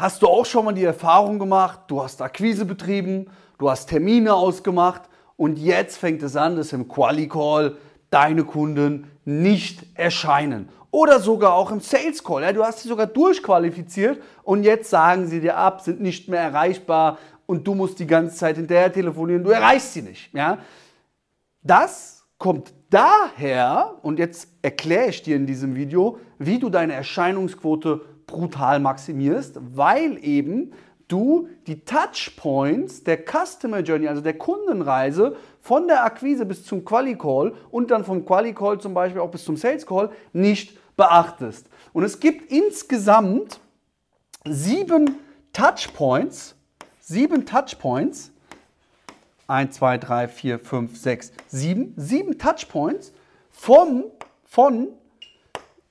Hast du auch schon mal die Erfahrung gemacht, du hast Akquise betrieben, du hast Termine ausgemacht und jetzt fängt es an, dass im Quali-Call deine Kunden nicht erscheinen. Oder sogar auch im Sales Call. Ja, du hast sie sogar durchqualifiziert und jetzt sagen sie dir ab, sind nicht mehr erreichbar und du musst die ganze Zeit hinterher telefonieren, du erreichst sie nicht. Ja? Das kommt daher, und jetzt erkläre ich dir in diesem Video, wie du deine Erscheinungsquote brutal maximierst, weil eben du die Touchpoints der Customer Journey, also der Kundenreise von der Akquise bis zum Quali-Call und dann vom Quali-Call zum Beispiel auch bis zum Sales-Call nicht beachtest. Und es gibt insgesamt sieben Touchpoints, sieben Touchpoints, 1, 2, 3, 4, 5, 6, 7, sieben Touchpoints vom, von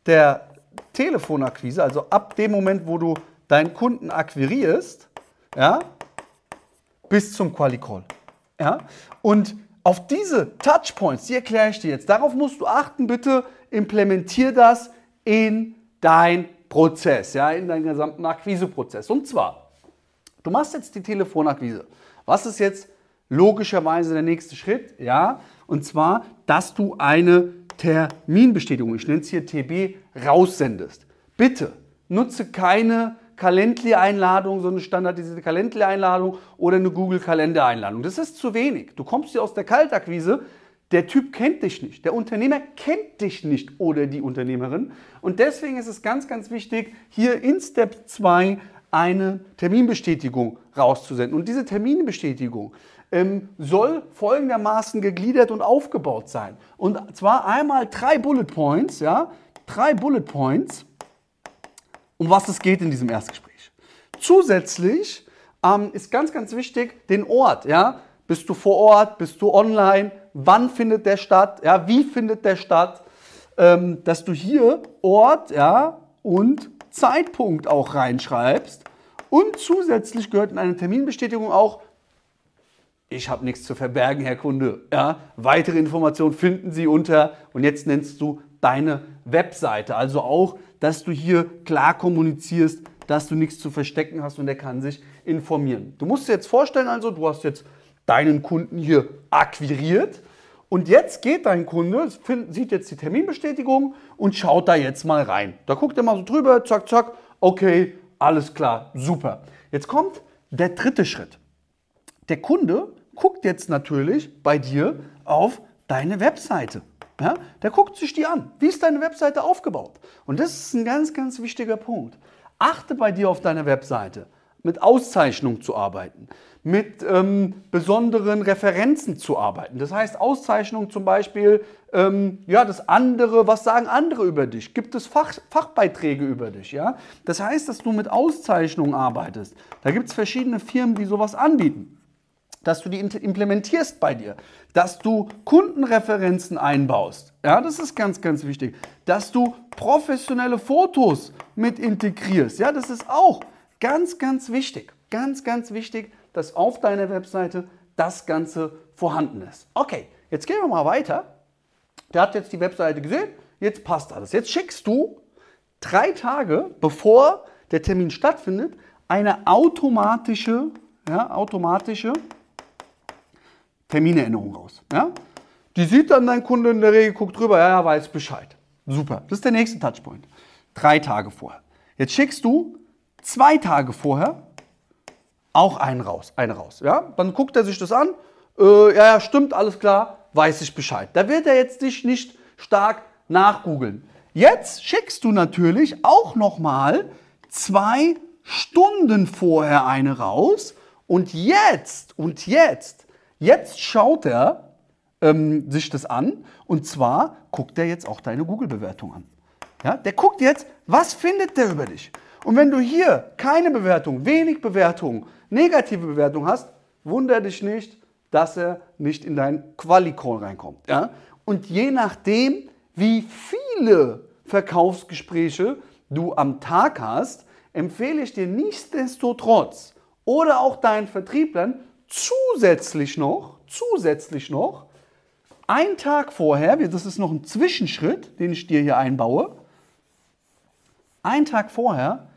der Telefonakquise, also ab dem Moment, wo du deinen Kunden akquirierst, ja, bis zum Quali-Call. Ja? Und auf diese Touchpoints, die erkläre ich dir jetzt. Darauf musst du achten, bitte implementier das in dein Prozess, ja, in deinen gesamten Akquiseprozess. Und zwar, du machst jetzt die Telefonakquise. Was ist jetzt logischerweise der nächste Schritt? Ja, und zwar, dass du eine Terminbestätigung, ich nenne es hier TB, raussendest. Bitte nutze keine Calendly-Einladung, so eine standardisierte Calendly-Einladung oder eine Google-Kalender-Einladung. Das ist zu wenig. Du kommst hier aus der Kaltakquise, der Typ kennt dich nicht, der Unternehmer kennt dich nicht oder die Unternehmerin. Und deswegen ist es ganz, ganz wichtig, hier in Step 2 eine Terminbestätigung rauszusenden. Und diese Terminbestätigung ähm, soll folgendermaßen gegliedert und aufgebaut sein. Und zwar einmal drei Bullet Points, ja, drei Bullet Points um was es geht in diesem Erstgespräch. Zusätzlich ähm, ist ganz, ganz wichtig den Ort. Ja? Bist du vor Ort? Bist du online? Wann findet der statt? Ja, wie findet der statt? Ähm, dass du hier Ort ja, und Zeitpunkt auch reinschreibst. Und zusätzlich gehört in eine Terminbestätigung auch, ich habe nichts zu verbergen, Herr Kunde. Ja, weitere Informationen finden Sie unter, und jetzt nennst du deine Webseite. Also auch dass du hier klar kommunizierst, dass du nichts zu verstecken hast und er kann sich informieren. Du musst dir jetzt vorstellen, also du hast jetzt deinen Kunden hier akquiriert und jetzt geht dein Kunde, sieht jetzt die Terminbestätigung und schaut da jetzt mal rein. Da guckt er mal so drüber, zack, zack, okay, alles klar, super. Jetzt kommt der dritte Schritt. Der Kunde guckt jetzt natürlich bei dir auf deine Webseite. Ja, der guckt sich die an. Wie ist deine Webseite aufgebaut? Und das ist ein ganz, ganz wichtiger Punkt. Achte bei dir auf deiner Webseite, mit Auszeichnung zu arbeiten, mit ähm, besonderen Referenzen zu arbeiten. Das heißt, Auszeichnung zum Beispiel, ähm, ja, das andere, was sagen andere über dich? Gibt es Fach, Fachbeiträge über dich? Ja? Das heißt, dass du mit Auszeichnungen arbeitest. Da gibt es verschiedene Firmen, die sowas anbieten dass du die implementierst bei dir, dass du Kundenreferenzen einbaust. Ja, das ist ganz, ganz wichtig. Dass du professionelle Fotos mit integrierst. Ja, das ist auch ganz, ganz wichtig. Ganz, ganz wichtig, dass auf deiner Webseite das Ganze vorhanden ist. Okay, jetzt gehen wir mal weiter. Der hat jetzt die Webseite gesehen, jetzt passt alles. Jetzt schickst du drei Tage bevor der Termin stattfindet eine automatische, ja, automatische Terminerinnerung raus. Ja? Die sieht dann dein Kunde in der Regel, guckt drüber, ja, ja, weiß Bescheid. Super. Das ist der nächste Touchpoint. Drei Tage vorher. Jetzt schickst du zwei Tage vorher auch einen raus. Einen raus. Ja? Dann guckt er sich das an. Äh, ja, ja, stimmt, alles klar, weiß ich Bescheid. Da wird er jetzt dich nicht stark nachgoogeln. Jetzt schickst du natürlich auch nochmal zwei Stunden vorher eine raus. Und jetzt, und jetzt Jetzt schaut er ähm, sich das an und zwar guckt er jetzt auch deine Google-Bewertung an. Ja, der guckt jetzt, was findet der über dich? Und wenn du hier keine Bewertung, wenig Bewertung, negative Bewertung hast, wundere dich nicht, dass er nicht in deinen Quali-Call reinkommt. Ja? Und je nachdem, wie viele Verkaufsgespräche du am Tag hast, empfehle ich dir nichtsdestotrotz oder auch deinen Vertrieblern zusätzlich noch, zusätzlich noch, einen Tag vorher, das ist noch ein Zwischenschritt, den ich dir hier einbaue, einen Tag vorher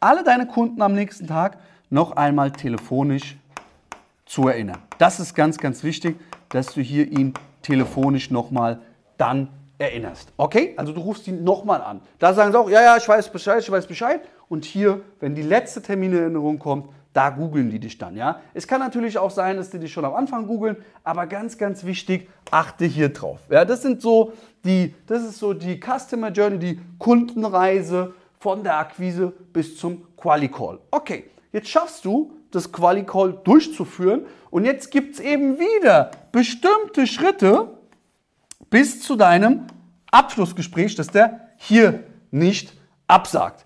alle deine Kunden am nächsten Tag noch einmal telefonisch zu erinnern. Das ist ganz, ganz wichtig, dass du hier ihn telefonisch nochmal dann erinnerst. Okay? Also du rufst ihn nochmal an. Da sagen sie auch, ja, ja, ich weiß Bescheid, ich weiß Bescheid. Und hier, wenn die letzte Terminerinnerung kommt, da googeln die dich dann, ja. Es kann natürlich auch sein, dass die dich schon am Anfang googeln, aber ganz, ganz wichtig, achte hier drauf. Ja, das sind so die, das ist so die Customer Journey, die Kundenreise von der Akquise bis zum Quali-Call. Okay, jetzt schaffst du, das Quali-Call durchzuführen und jetzt gibt es eben wieder bestimmte Schritte bis zu deinem Abschlussgespräch, dass der hier nicht absagt.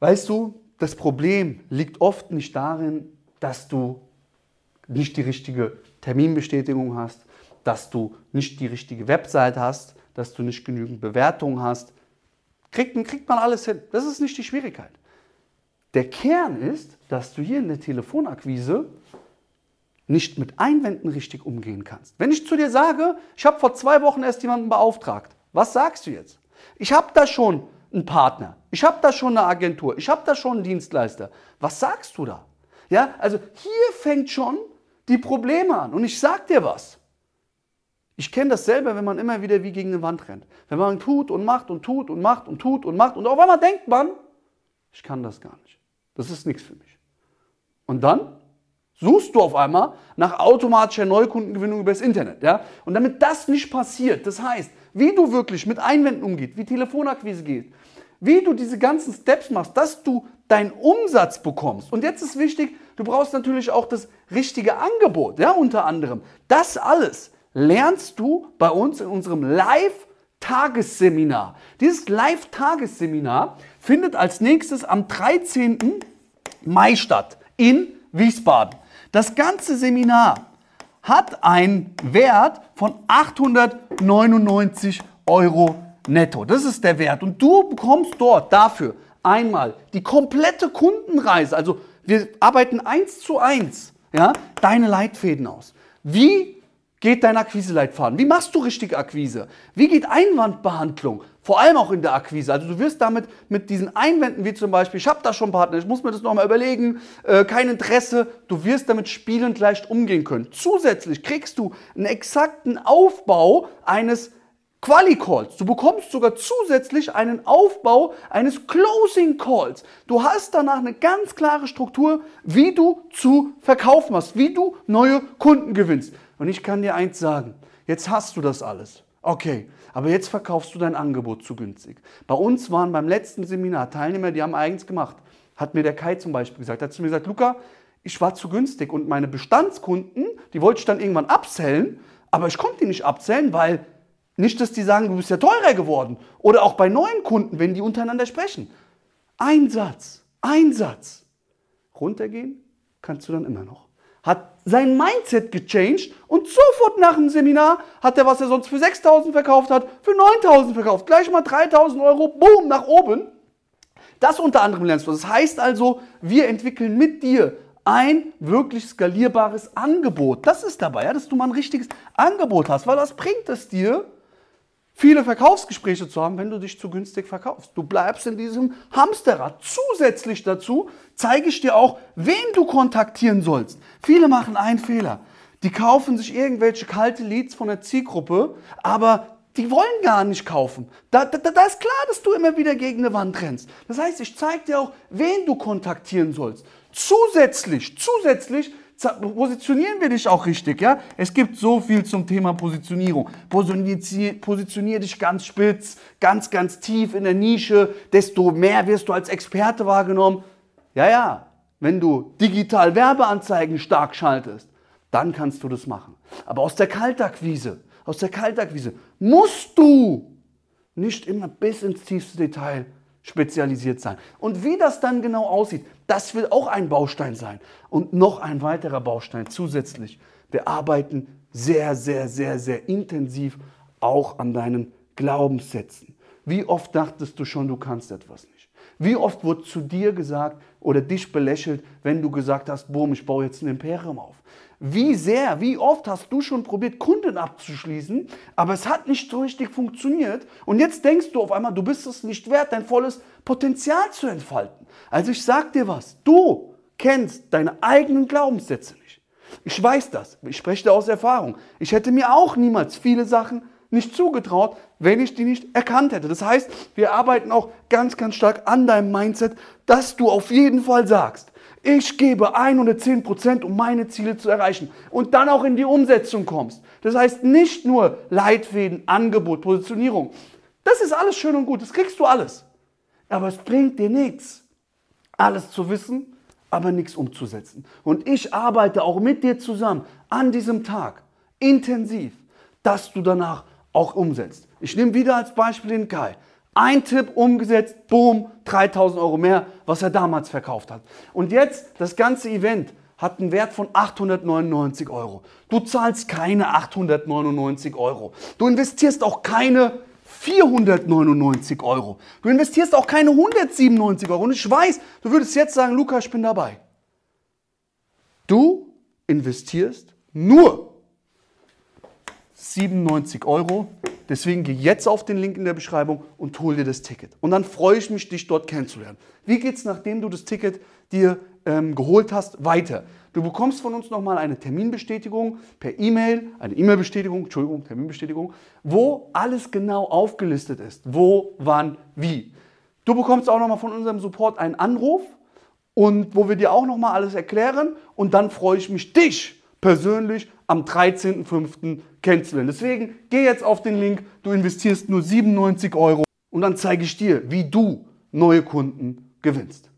Weißt du, das Problem liegt oft nicht darin, dass du nicht die richtige Terminbestätigung hast, dass du nicht die richtige Website hast, dass du nicht genügend Bewertungen hast. Kriegt, kriegt man alles hin. Das ist nicht die Schwierigkeit. Der Kern ist, dass du hier in der Telefonakquise nicht mit Einwänden richtig umgehen kannst. Wenn ich zu dir sage, ich habe vor zwei Wochen erst jemanden beauftragt, was sagst du jetzt? Ich habe da schon einen Partner. Ich habe da schon eine Agentur. Ich habe da schon einen Dienstleister. Was sagst du da? Ja, also hier fängt schon die Probleme an. Und ich sag dir was. Ich kenne das selber, wenn man immer wieder wie gegen eine Wand rennt. Wenn man tut und macht und tut und macht und tut und macht und auf einmal denkt man, ich kann das gar nicht. Das ist nichts für mich. Und dann suchst du auf einmal nach automatischer Neukundengewinnung über das Internet. Ja? Und damit das nicht passiert, das heißt, wie du wirklich mit Einwänden umgehst, wie Telefonakquise geht, wie du diese ganzen Steps machst, dass du deinen Umsatz bekommst. Und jetzt ist wichtig, du brauchst natürlich auch das richtige Angebot, ja, unter anderem. Das alles lernst du bei uns in unserem Live-Tagesseminar. Dieses Live-Tagesseminar findet als nächstes am 13. Mai statt in Wiesbaden. Das ganze Seminar hat einen Wert von 899 Euro netto. Das ist der Wert. Und du bekommst dort dafür einmal die komplette Kundenreise. Also wir arbeiten eins zu eins, ja, deine Leitfäden aus. Wie geht dein Akquise-Leitfaden? Wie machst du richtig Akquise? Wie geht Einwandbehandlung? Vor allem auch in der Akquise. Also du wirst damit mit diesen Einwänden, wie zum Beispiel, ich habe da schon Partner, ich muss mir das nochmal überlegen, äh, kein Interesse, du wirst damit spielend leicht umgehen können. Zusätzlich kriegst du einen exakten Aufbau eines Quali-Calls. Du bekommst sogar zusätzlich einen Aufbau eines Closing Calls. Du hast danach eine ganz klare Struktur, wie du zu verkaufen hast, wie du neue Kunden gewinnst. Und ich kann dir eins sagen, jetzt hast du das alles. Okay, aber jetzt verkaufst du dein Angebot zu günstig. Bei uns waren beim letzten Seminar Teilnehmer, die haben eigens gemacht. Hat mir der Kai zum Beispiel gesagt. Hat zu mir gesagt, Luca, ich war zu günstig und meine Bestandskunden, die wollte ich dann irgendwann abzählen, aber ich konnte die nicht abzählen, weil nicht, dass die sagen, du bist ja teurer geworden. Oder auch bei neuen Kunden, wenn die untereinander sprechen. Ein Satz, ein Satz. Runtergehen kannst du dann immer noch hat sein Mindset gechanged und sofort nach dem Seminar hat er, was er sonst für 6.000 verkauft hat, für 9.000 verkauft. Gleich mal 3.000 Euro, boom, nach oben. Das unter anderem lernst du. Das heißt also, wir entwickeln mit dir ein wirklich skalierbares Angebot. Das ist dabei, ja, dass du mal ein richtiges Angebot hast, weil was bringt es dir, viele Verkaufsgespräche zu haben, wenn du dich zu günstig verkaufst. Du bleibst in diesem Hamsterrad. Zusätzlich dazu zeige ich dir auch, wen du kontaktieren sollst. Viele machen einen Fehler. Die kaufen sich irgendwelche kalte Leads von der Zielgruppe, aber die wollen gar nicht kaufen. Da, da, da ist klar, dass du immer wieder gegen eine Wand rennst. Das heißt, ich zeige dir auch, wen du kontaktieren sollst. Zusätzlich, zusätzlich positionieren wir dich auch richtig, ja? Es gibt so viel zum Thema Positionierung. Positionier, dich ganz spitz, ganz, ganz tief in der Nische, desto mehr wirst du als Experte wahrgenommen. Ja, ja, wenn du digital Werbeanzeigen stark schaltest, dann kannst du das machen. Aber aus der Kaltakquise, aus der Kaltakquise musst du nicht immer bis ins tiefste Detail spezialisiert sein. Und wie das dann genau aussieht, das will auch ein Baustein sein. Und noch ein weiterer Baustein zusätzlich. Wir arbeiten sehr, sehr, sehr, sehr intensiv auch an deinen Glaubenssätzen. Wie oft dachtest du schon, du kannst etwas nicht? Wie oft wurde zu dir gesagt oder dich belächelt, wenn du gesagt hast, boom, ich baue jetzt ein Imperium auf? Wie sehr, wie oft hast du schon probiert, Kunden abzuschließen, aber es hat nicht so richtig funktioniert. Und jetzt denkst du auf einmal, du bist es nicht wert, dein volles Potenzial zu entfalten. Also ich sag dir was, du kennst deine eigenen Glaubenssätze nicht. Ich weiß das, ich spreche da aus Erfahrung. Ich hätte mir auch niemals viele Sachen nicht zugetraut, wenn ich die nicht erkannt hätte. Das heißt, wir arbeiten auch ganz, ganz stark an deinem Mindset, dass du auf jeden Fall sagst, ich gebe 110 Prozent, um meine Ziele zu erreichen und dann auch in die Umsetzung kommst. Das heißt nicht nur Leitfäden, Angebot, Positionierung. Das ist alles schön und gut, das kriegst du alles. Aber es bringt dir nichts, alles zu wissen, aber nichts umzusetzen. Und ich arbeite auch mit dir zusammen an diesem Tag intensiv, dass du danach auch umsetzt. Ich nehme wieder als Beispiel den Kai. Ein Tipp umgesetzt, boom, 3000 Euro mehr, was er damals verkauft hat. Und jetzt, das ganze Event hat einen Wert von 899 Euro. Du zahlst keine 899 Euro. Du investierst auch keine 499 Euro. Du investierst auch keine 197 Euro. Und ich weiß, du würdest jetzt sagen, Luca, ich bin dabei. Du investierst nur 97 Euro. Deswegen geh jetzt auf den Link in der Beschreibung und hol dir das Ticket. Und dann freue ich mich, dich dort kennenzulernen. Wie geht es, nachdem du das Ticket dir ähm, geholt hast, weiter? Du bekommst von uns nochmal eine Terminbestätigung per E-Mail, eine E-Mail-Bestätigung, Entschuldigung, Terminbestätigung, wo alles genau aufgelistet ist. Wo, wann, wie. Du bekommst auch nochmal von unserem Support einen Anruf und wo wir dir auch nochmal alles erklären. Und dann freue ich mich, dich persönlich am 13.05. kennenzulernen. Deswegen geh jetzt auf den Link, du investierst nur 97 Euro und dann zeige ich dir, wie du neue Kunden gewinnst.